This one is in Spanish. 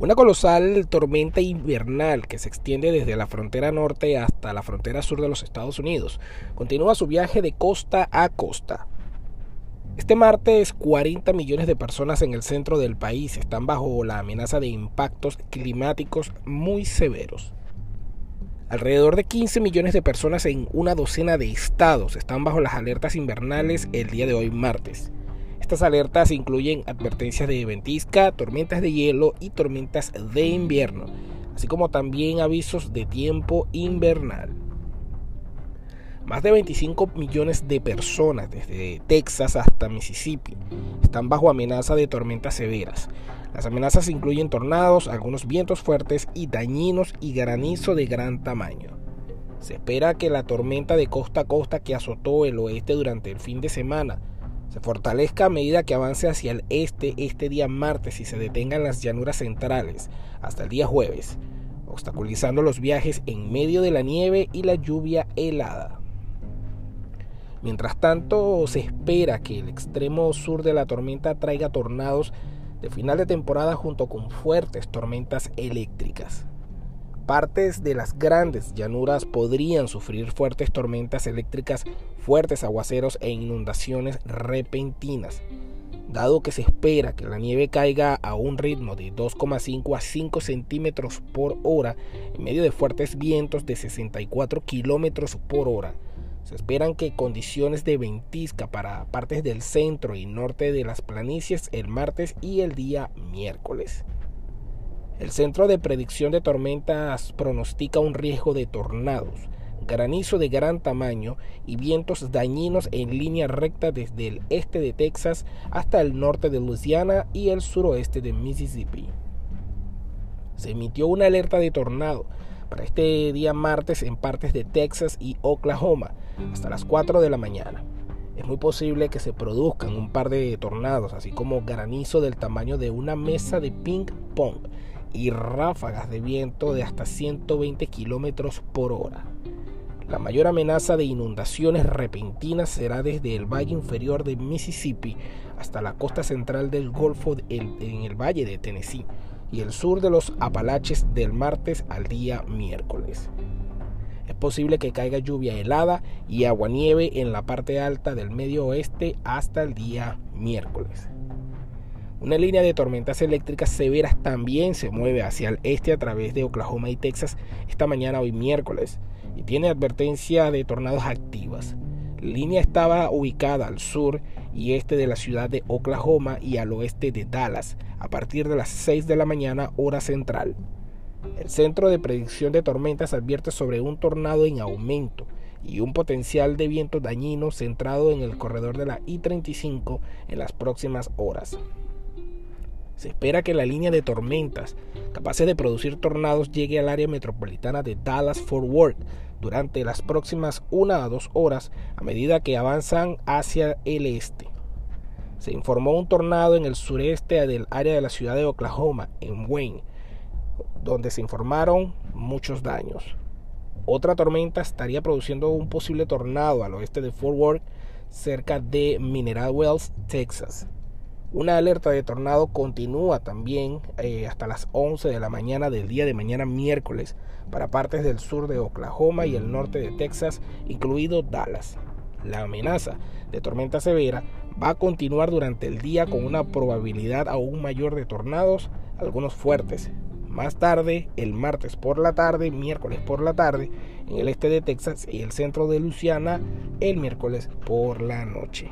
Una colosal tormenta invernal que se extiende desde la frontera norte hasta la frontera sur de los Estados Unidos continúa su viaje de costa a costa. Este martes 40 millones de personas en el centro del país están bajo la amenaza de impactos climáticos muy severos. Alrededor de 15 millones de personas en una docena de estados están bajo las alertas invernales el día de hoy martes. Estas alertas incluyen advertencias de ventisca, tormentas de hielo y tormentas de invierno, así como también avisos de tiempo invernal. Más de 25 millones de personas, desde Texas hasta Mississippi, están bajo amenaza de tormentas severas. Las amenazas incluyen tornados, algunos vientos fuertes y dañinos y granizo de gran tamaño. Se espera que la tormenta de costa a costa que azotó el oeste durante el fin de semana se fortalezca a medida que avance hacia el este este día martes y se detenga en las llanuras centrales hasta el día jueves, obstaculizando los viajes en medio de la nieve y la lluvia helada. Mientras tanto, se espera que el extremo sur de la tormenta traiga tornados de final de temporada junto con fuertes tormentas eléctricas. Partes de las grandes llanuras podrían sufrir fuertes tormentas eléctricas, fuertes aguaceros e inundaciones repentinas, dado que se espera que la nieve caiga a un ritmo de 2,5 a 5 centímetros por hora en medio de fuertes vientos de 64 kilómetros por hora. Se esperan que condiciones de ventisca para partes del centro y norte de las planicies el martes y el día miércoles. El Centro de Predicción de Tormentas pronostica un riesgo de tornados, granizo de gran tamaño y vientos dañinos en línea recta desde el este de Texas hasta el norte de Louisiana y el suroeste de Mississippi. Se emitió una alerta de tornado para este día martes en partes de Texas y Oklahoma hasta las 4 de la mañana. Es muy posible que se produzcan un par de tornados, así como granizo del tamaño de una mesa de ping pong y ráfagas de viento de hasta 120 kilómetros por hora. La mayor amenaza de inundaciones repentinas será desde el valle inferior de Mississippi hasta la costa central del Golfo en el valle de Tennessee y el sur de los Apalaches del martes al día miércoles. Es posible que caiga lluvia helada y aguanieve en la parte alta del medio oeste hasta el día miércoles. Una línea de tormentas eléctricas severas también se mueve hacia el este a través de Oklahoma y Texas esta mañana hoy miércoles y tiene advertencia de tornados activas. La línea estaba ubicada al sur y este de la ciudad de Oklahoma y al oeste de Dallas a partir de las 6 de la mañana hora central. El Centro de Predicción de Tormentas advierte sobre un tornado en aumento y un potencial de viento dañino centrado en el corredor de la I-35 en las próximas horas. Se espera que la línea de tormentas capaces de producir tornados llegue al área metropolitana de Dallas-Fort Worth durante las próximas una a dos horas a medida que avanzan hacia el este. Se informó un tornado en el sureste del área de la ciudad de Oklahoma, en Wayne, donde se informaron muchos daños. Otra tormenta estaría produciendo un posible tornado al oeste de Fort Worth, cerca de Mineral Wells, Texas. Una alerta de tornado continúa también eh, hasta las 11 de la mañana del día de mañana miércoles para partes del sur de Oklahoma y el norte de Texas, incluido Dallas. La amenaza de tormenta severa va a continuar durante el día con una probabilidad aún mayor de tornados, algunos fuertes. Más tarde, el martes por la tarde, miércoles por la tarde, en el este de Texas y el centro de Luisiana, el miércoles por la noche.